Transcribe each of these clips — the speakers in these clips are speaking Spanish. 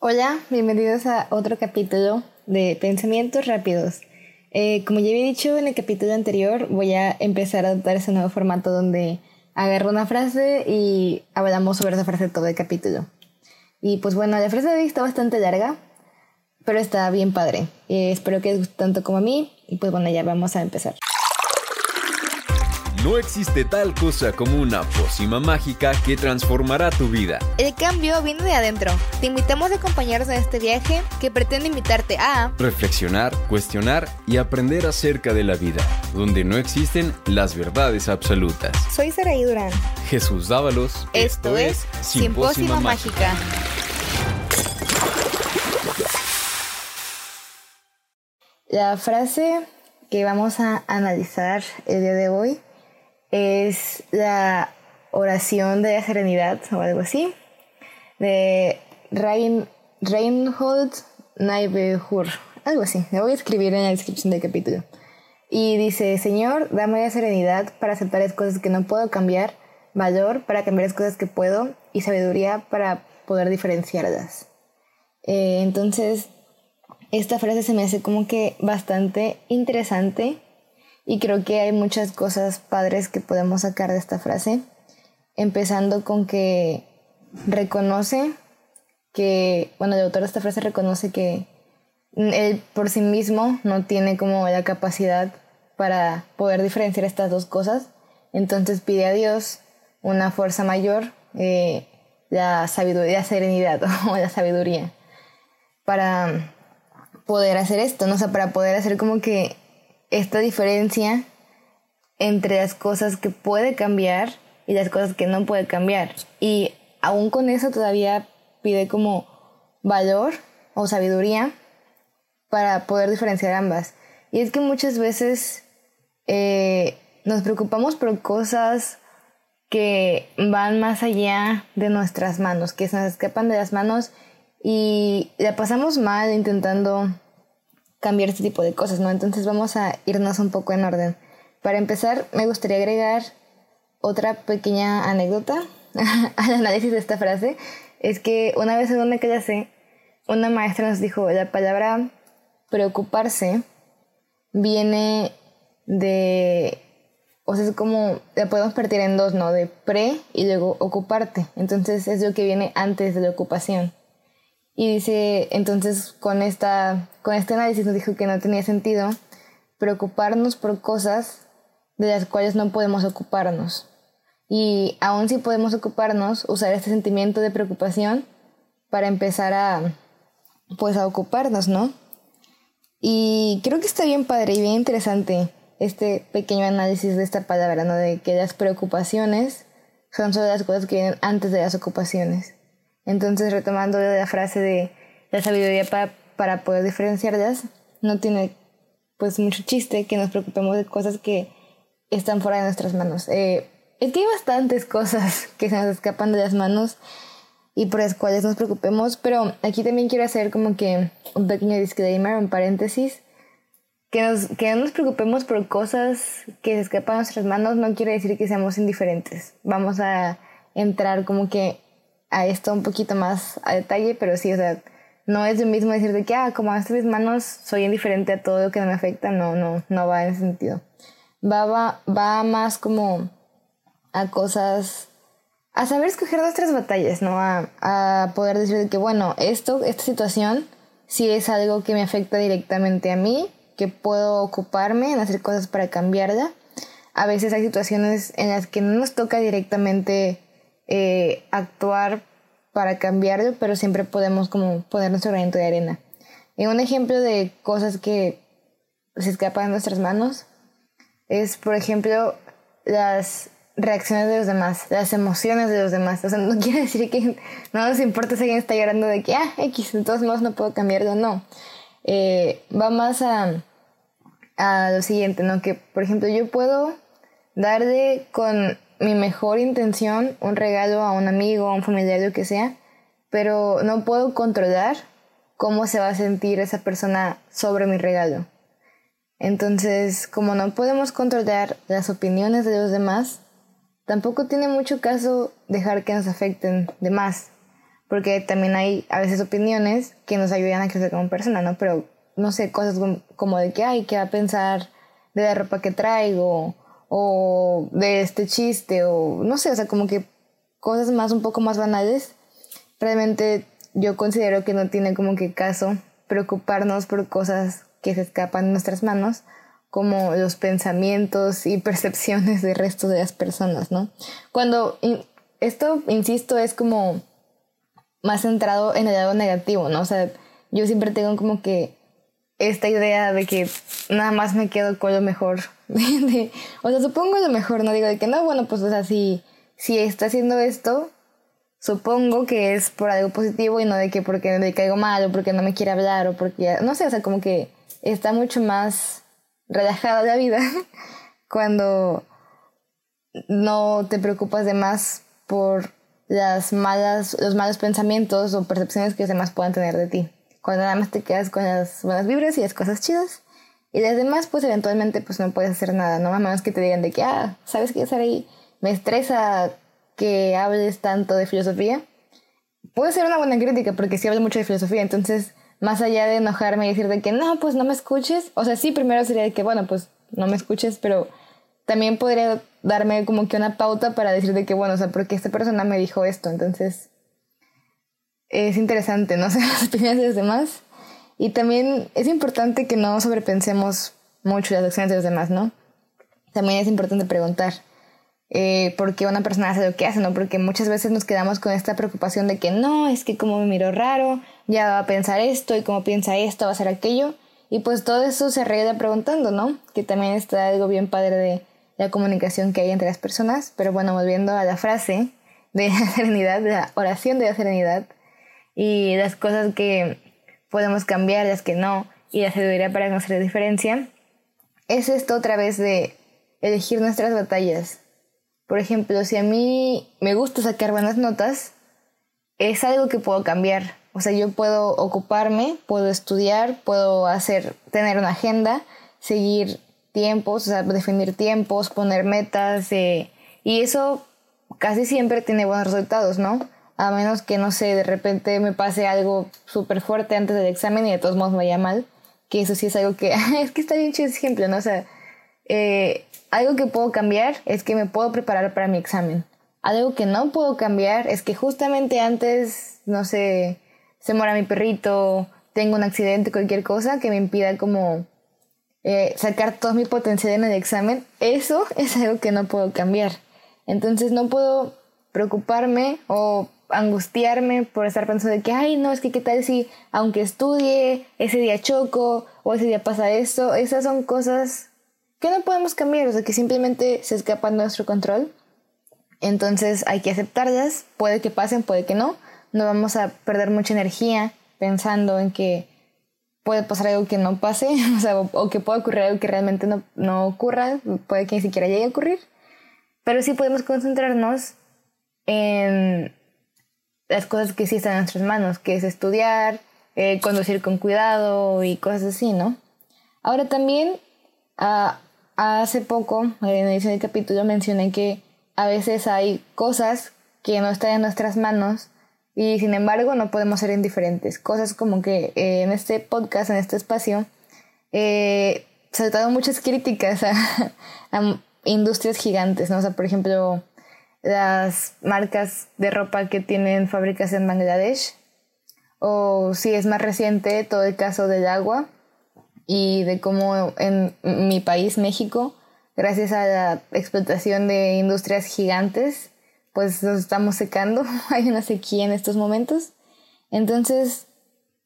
Hola, bienvenidos a otro capítulo de Pensamientos Rápidos. Eh, como ya había dicho en el capítulo anterior, voy a empezar a adoptar ese nuevo formato donde agarro una frase y hablamos sobre esa frase todo el capítulo. Y pues bueno, la frase de hoy está bastante larga, pero está bien padre. Eh, espero que les guste tanto como a mí. Y pues bueno, ya vamos a empezar. No existe tal cosa como una pócima mágica que transformará tu vida. El cambio viene de adentro. Te invitamos a acompañarnos en este viaje que pretende invitarte a reflexionar, cuestionar y aprender acerca de la vida, donde no existen las verdades absolutas. Soy Saraí Durán. Jesús Dávalos. Esto, es Sin Pócima Mágica. La frase que vamos a analizar el día de hoy es la oración de la serenidad o algo así, de Rein, Reinhold Niebuhr, algo así, me voy a escribir en la descripción del capítulo. Y dice, Señor, dame la serenidad para aceptar las cosas que no puedo cambiar, valor para cambiar las cosas que puedo y sabiduría para poder diferenciarlas. Eh, entonces, esta frase se me hace como que bastante interesante y creo que hay muchas cosas padres que podemos sacar de esta frase, empezando con que reconoce que, bueno, el autor de esta frase reconoce que él por sí mismo no tiene como la capacidad para poder diferenciar estas dos cosas, entonces pide a Dios una fuerza mayor, eh, la sabiduría, la serenidad o la sabiduría, para poder hacer esto, ¿no? O sea, para poder hacer como que esta diferencia entre las cosas que puede cambiar y las cosas que no puede cambiar. Y aún con eso todavía pide como valor o sabiduría para poder diferenciar ambas. Y es que muchas veces eh, nos preocupamos por cosas que van más allá de nuestras manos, que se nos escapan de las manos y la pasamos mal intentando cambiar este tipo de cosas, ¿no? Entonces vamos a irnos un poco en orden. Para empezar, me gustaría agregar otra pequeña anécdota al análisis de esta frase. Es que una vez en una clase, una maestra nos dijo, la palabra preocuparse viene de, o sea, es como, la podemos partir en dos, ¿no? De pre y luego ocuparte. Entonces es lo que viene antes de la ocupación. Y dice, entonces con, esta, con este análisis nos dijo que no tenía sentido preocuparnos por cosas de las cuales no podemos ocuparnos. Y aún si podemos ocuparnos, usar este sentimiento de preocupación para empezar a, pues a ocuparnos, ¿no? Y creo que está bien padre y bien interesante este pequeño análisis de esta palabra, ¿no? De que las preocupaciones son solo las cosas que vienen antes de las ocupaciones. Entonces, retomando la frase de la sabiduría para, para poder diferenciarlas, no tiene pues mucho chiste que nos preocupemos de cosas que están fuera de nuestras manos. Eh, es que hay bastantes cosas que se nos escapan de las manos y por las cuales nos preocupemos, pero aquí también quiero hacer como que un pequeño disclaimer, un paréntesis, que, nos, que no nos preocupemos por cosas que se escapan de nuestras manos no quiere decir que seamos indiferentes. Vamos a entrar como que a esto un poquito más a detalle, pero sí, o sea, no es lo mismo decir de que, ah, como a mis manos soy indiferente a todo lo que me afecta, no, no, no va en ese sentido. Va, va, va más como a cosas, a saber escoger nuestras batallas, ¿no? A, a poder decir que, bueno, esto, esta situación, sí es algo que me afecta directamente a mí, que puedo ocuparme en hacer cosas para cambiarla. A veces hay situaciones en las que no nos toca directamente eh, actuar para cambiarlo, pero siempre podemos como poner nuestro granito de arena. Y un ejemplo de cosas que se escapan de nuestras manos es, por ejemplo, las reacciones de los demás, las emociones de los demás. O sea, no quiere decir que no nos importa si alguien está llorando de que, ah, X, de todos modos no puedo cambiarlo, no. Eh, va más a, a lo siguiente, ¿no? Que, por ejemplo, yo puedo darle con mi mejor intención un regalo a un amigo, a un familiar, lo que sea, pero no puedo controlar cómo se va a sentir esa persona sobre mi regalo. Entonces, como no podemos controlar las opiniones de los demás, tampoco tiene mucho caso dejar que nos afecten de más. porque también hay a veces opiniones que nos ayudan a crecer como persona, ¿no? Pero no sé, cosas como de que, ay, ¿qué va a pensar de la ropa que traigo? O de este chiste, o no sé, o sea, como que cosas más, un poco más banales. Realmente yo considero que no tiene como que caso preocuparnos por cosas que se escapan de nuestras manos, como los pensamientos y percepciones del resto de las personas, ¿no? Cuando esto, insisto, es como más centrado en el lado negativo, ¿no? O sea, yo siempre tengo como que esta idea de que nada más me quedo con lo mejor. o sea, supongo lo mejor, no digo de que no, bueno, pues o sea, si, si está haciendo esto, supongo que es por algo positivo y no de que porque le caigo mal o porque no me quiere hablar o porque, no sé, o sea, como que está mucho más relajada la vida cuando no te preocupas de más por las malas, los malos pensamientos o percepciones que los demás puedan tener de ti. Cuando nada más te quedas con las buenas vibras y las cosas chidas. Y las demás, pues eventualmente pues no puedes hacer nada, ¿no? A menos que te digan de que, ah, ¿sabes qué, ahí Me estresa que hables tanto de filosofía. Puede ser una buena crítica porque sí hablo mucho de filosofía, entonces más allá de enojarme y decir de que no, pues no me escuches, o sea, sí, primero sería de que, bueno, pues no me escuches, pero también podría darme como que una pauta para decir de que, bueno, o sea, porque esta persona me dijo esto, entonces es interesante, no sé las opiniones de los demás. Y también es importante que no sobrepensemos mucho las acciones de los demás, ¿no? También es importante preguntar eh, por qué una persona hace lo que hace, ¿no? Porque muchas veces nos quedamos con esta preocupación de que no, es que como me miro raro, ya va a pensar esto y como piensa esto va a ser aquello. Y pues todo eso se arregla preguntando, ¿no? Que también está algo bien padre de la comunicación que hay entre las personas. Pero bueno, volviendo a la frase de la serenidad, de la oración de la serenidad y las cosas que podemos cambiar, las que no, y la sabiduría para no hacer diferencia, es esto otra vez de elegir nuestras batallas. Por ejemplo, si a mí me gusta sacar buenas notas, es algo que puedo cambiar. O sea, yo puedo ocuparme, puedo estudiar, puedo hacer, tener una agenda, seguir tiempos, o sea, definir tiempos, poner metas, eh, y eso casi siempre tiene buenos resultados, ¿no? A menos que, no sé, de repente me pase algo súper fuerte antes del examen y de todos modos me vaya mal, que eso sí es algo que, es que está bien chido ese ejemplo, ¿no? O sea, eh, algo que puedo cambiar es que me puedo preparar para mi examen. Algo que no puedo cambiar es que justamente antes, no sé, se muera mi perrito, tengo un accidente, cualquier cosa que me impida como eh, sacar todo mi potencial en el examen, eso es algo que no puedo cambiar. Entonces no puedo preocuparme o angustiarme por estar pensando de que, ay, no, es que qué tal si, aunque estudie, ese día choco o ese día pasa esto. Esas son cosas que no podemos cambiar, o sea, que simplemente se escapan de nuestro control. Entonces hay que aceptarlas, puede que pasen, puede que no, no vamos a perder mucha energía pensando en que puede pasar algo que no pase, o, sea, o, que pueda ocurrir algo que realmente no, no, ocurra, puede que ni siquiera llegue a ocurrir, pero sí podemos concentrarnos en las cosas que sí están en nuestras manos, que es estudiar, eh, conducir con cuidado y cosas así, ¿no? Ahora también, ah, hace poco, en la edición del capítulo, mencioné que a veces hay cosas que no están en nuestras manos y sin embargo no podemos ser indiferentes. Cosas como que eh, en este podcast, en este espacio, eh, se muchas críticas a, industrias gigantes, ¿no? O sea, por ejemplo, las marcas de ropa que tienen fábricas en Bangladesh, o si es más reciente, todo el caso del agua y de cómo en mi país, México, gracias a la explotación de industrias gigantes, pues nos estamos secando, hay una sequía en estos momentos. Entonces,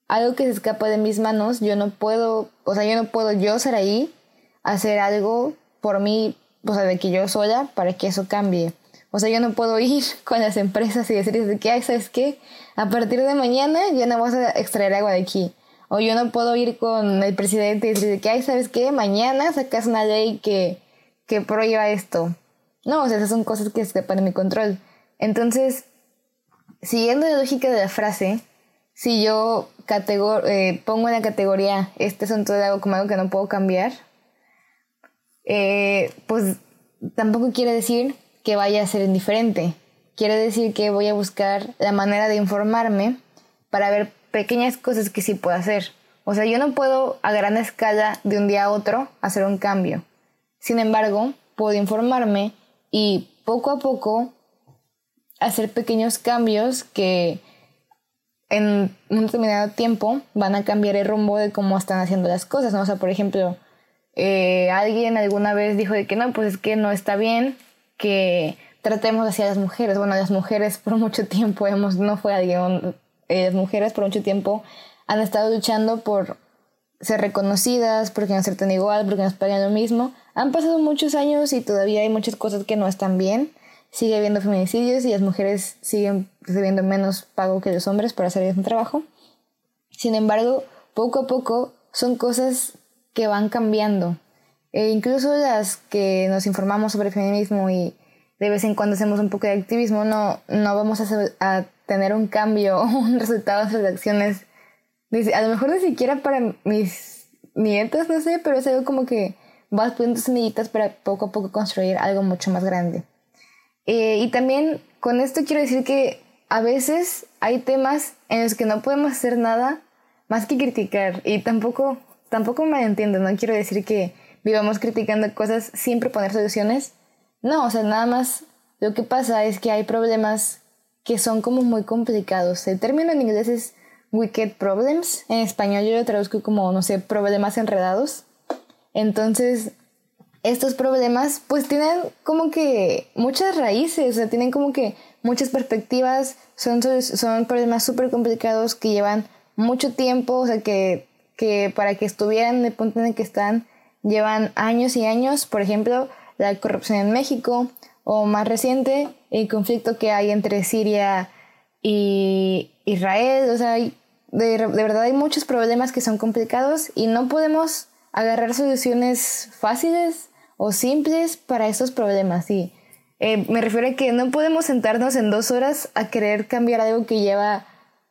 algo que se escapa de mis manos, yo no puedo, o sea, yo no puedo yo ser ahí, hacer algo por mí, o sea, de que yo sola, para que eso cambie. O sea, yo no puedo ir con las empresas y decirles que, ay, ¿sabes qué? A partir de mañana ya no vas a extraer agua de aquí. O yo no puedo ir con el presidente y decirle que, ay, ¿sabes qué? Mañana sacas una ley que, que prohíba esto. No, o sea, esas son cosas que escapan de mi control. Entonces, siguiendo la lógica de la frase, si yo eh, pongo en la categoría este asunto de algo como algo que no puedo cambiar, eh, pues tampoco quiere decir que vaya a ser indiferente. quiere decir que voy a buscar la manera de informarme para ver pequeñas cosas que sí puedo hacer. O sea, yo no puedo a gran escala de un día a otro hacer un cambio. Sin embargo, puedo informarme y poco a poco hacer pequeños cambios que en un determinado tiempo van a cambiar el rumbo de cómo están haciendo las cosas. O sea, por ejemplo, eh, alguien alguna vez dijo de que no, pues es que no está bien que tratemos así a las mujeres. Bueno, las mujeres por mucho tiempo hemos, no fue alguien, eh, las mujeres por mucho tiempo han estado luchando por ser reconocidas, porque nos tratan igual, porque nos pagan lo mismo. Han pasado muchos años y todavía hay muchas cosas que no están bien. Sigue habiendo feminicidios y las mujeres siguen recibiendo menos pago que los hombres por hacer un trabajo. Sin embargo, poco a poco son cosas que van cambiando. E incluso las que nos informamos sobre feminismo y de vez en cuando hacemos un poco de activismo, no, no vamos a, tener un cambio o un resultado de las acciones. A lo mejor ni siquiera para mis nietos, no sé, pero es algo como que vas poniendo semillitas para poco a poco construir algo mucho más grande. Eh, y también con esto quiero decir que a veces hay temas en los que no podemos hacer nada más que criticar. Y tampoco tampoco me entiendo, no quiero decir que vivamos criticando cosas sin proponer soluciones. No, o sea, nada más lo que pasa es que hay problemas que son como muy complicados. El término en inglés es wicked problems. En español yo lo traduzco como, no sé, problemas enredados. Entonces, estos problemas pues tienen como que muchas raíces, o sea, tienen como que muchas perspectivas, son, son problemas súper complicados que llevan mucho tiempo, o sea, que que para que estuvieran en el punto en el que están llevan años y años, por ejemplo, la corrupción en México o más reciente, el conflicto que hay entre Siria y Israel, o sea, de, de verdad hay muchos problemas que son complicados y no podemos agarrar soluciones fáciles o simples para esos problemas. Y eh, me refiero a que no podemos sentarnos en dos horas a querer cambiar algo que lleva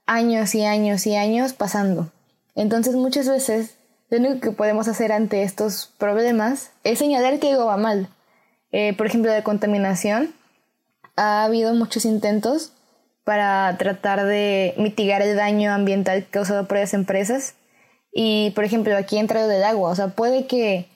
años y años y años pasando. Entonces muchas veces lo único que podemos hacer ante estos problemas es señalar que algo va mal. Eh, por ejemplo, de contaminación, ha habido muchos intentos para tratar de mitigar el daño ambiental causado por las empresas. Y, por ejemplo, aquí entra lo del agua. O sea, puede que,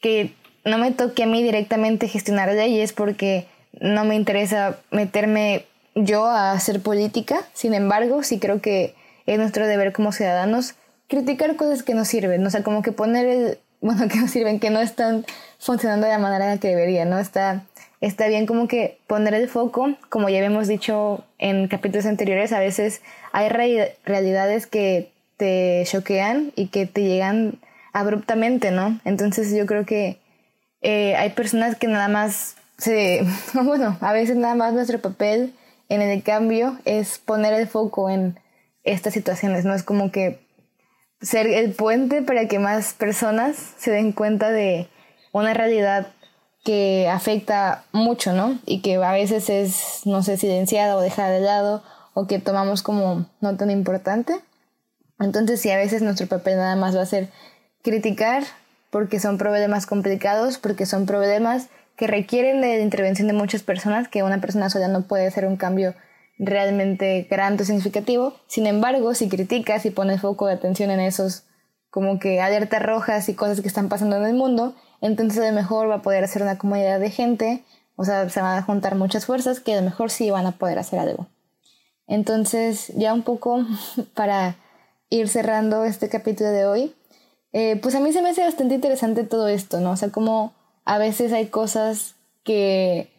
que no me toque a mí directamente gestionar leyes porque no me interesa meterme yo a hacer política. Sin embargo, sí creo que es nuestro deber como ciudadanos criticar cosas que no sirven, o sea, como que poner el, bueno, que no sirven, que no están funcionando de la manera que debería, ¿no? Está, está bien como que poner el foco, como ya habíamos dicho en capítulos anteriores, a veces hay realidades que te choquean y que te llegan abruptamente, ¿no? Entonces yo creo que eh, hay personas que nada más se, bueno, a veces nada más nuestro papel en el cambio es poner el foco en estas situaciones, ¿no? Es como que ser el puente para que más personas se den cuenta de una realidad que afecta mucho, ¿no? Y que a veces es, no sé, silenciada o dejada de lado o que tomamos como no tan importante. Entonces, si a veces nuestro papel nada más va a ser criticar porque son problemas complicados, porque son problemas que requieren la intervención de muchas personas, que una persona sola no puede hacer un cambio realmente grande o significativo. Sin embargo, si criticas y pones foco de atención en esos como que alertas rojas y cosas que están pasando en el mundo, entonces a lo mejor va a poder hacer una comunidad de gente, o sea, se van a juntar muchas fuerzas que a lo mejor sí van a poder hacer algo. Entonces, ya un poco para ir cerrando este capítulo de hoy, eh, pues a mí se me hace bastante interesante todo esto, ¿no? O sea, como a veces hay cosas que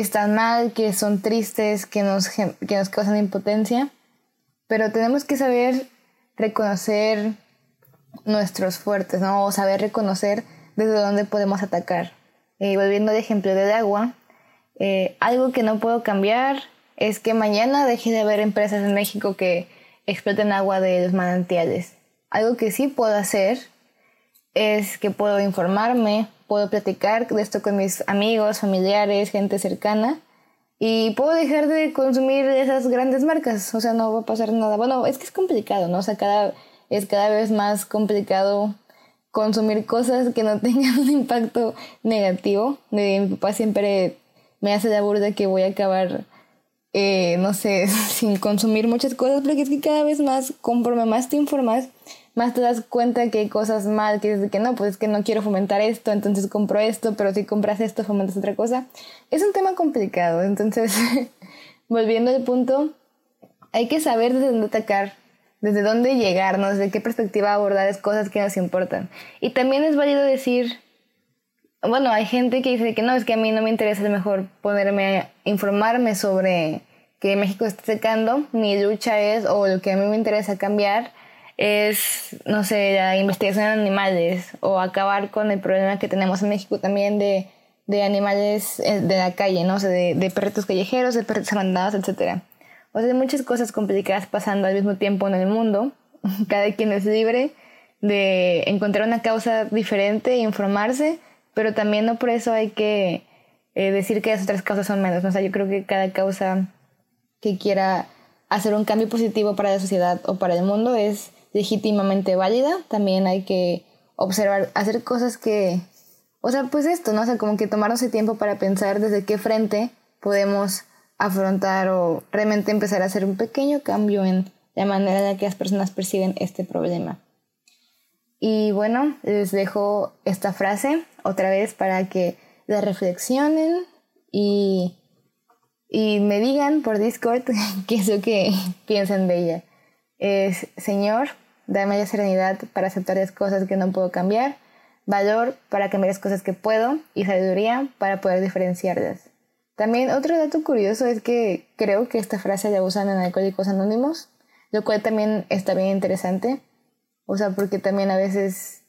están mal, que son tristes, que nos, que nos causan impotencia, pero tenemos que saber reconocer nuestros fuertes, ¿no? O saber reconocer desde dónde podemos atacar. Eh, volviendo al ejemplo del agua, eh, algo que no puedo cambiar es que mañana deje de haber empresas en México que exploten agua de los manantiales. Algo que sí puedo hacer es que puedo informarme, puedo platicar de esto con mis amigos, familiares, gente cercana y puedo dejar de consumir esas grandes marcas, o sea, no va a pasar nada. Bueno, es que es complicado, ¿no? O sea, cada, es cada vez más complicado consumir cosas que no tengan un impacto negativo. Mi papá siempre me hace la burda que voy a acabar eh, no sé, sin consumir muchas cosas, porque es que cada vez más, conforme más te informas, más te das cuenta que hay cosas mal, que es que no, pues es que no quiero fomentar esto, entonces compro esto, pero si compras esto, fomentas otra cosa. Es un tema complicado, entonces, volviendo al punto, hay que saber desde dónde atacar, desde dónde llegar, ¿no? desde qué perspectiva abordar las cosas que nos importan. Y también es válido decir, bueno, hay gente que dice que no, es que a mí no me interesa lo mejor ponerme a informarme sobre que México está secando, mi lucha es, o lo que a mí me interesa cambiar, es, no sé, la investigación en animales, o acabar con el problema que tenemos en México también de, de animales eh, de la calle, ¿no? O sea, de, de perritos callejeros, de perritos abandonados, etc. O sea, hay muchas cosas complicadas pasando al mismo tiempo en el mundo. Cada quien es libre de encontrar una causa diferente e informarse, pero también no por eso hay que eh, decir que las otras causas son menos. O sea, yo creo que cada causa que quiera hacer un cambio positivo para la sociedad o para el mundo es legítimamente válida. También hay que observar, hacer cosas que, o sea, pues esto, ¿no? O sea, como que tomarnos el tiempo para pensar desde qué frente podemos afrontar o realmente empezar a hacer un pequeño cambio en la manera en la que las personas perciben este problema. Y bueno, les dejo esta frase otra vez para que la reflexionen y y me digan por Discord qué es lo que piensan de ella. Es, Señor, dame la serenidad para aceptar las cosas que no puedo cambiar, valor para cambiar las cosas que puedo y sabiduría para poder diferenciarlas. También otro dato curioso es que creo que esta frase la usan en Alcohólicos Anónimos, lo cual también está bien interesante. O sea, porque también a veces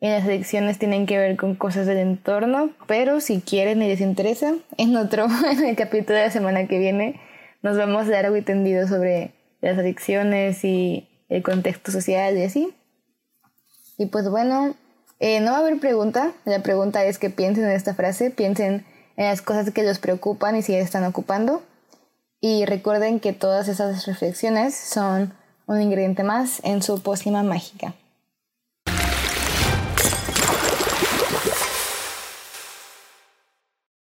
en las adicciones tienen que ver con cosas del entorno, pero si quieren y les interesa, en otro, en el capítulo de la semana que viene, nos vamos a dar algo tendido sobre las adicciones y el contexto social y así. Y pues bueno, eh, no va a haber pregunta, la pregunta es que piensen en esta frase, piensen en las cosas que los preocupan y si están ocupando. Y recuerden que todas esas reflexiones son un ingrediente más en su pócima mágica.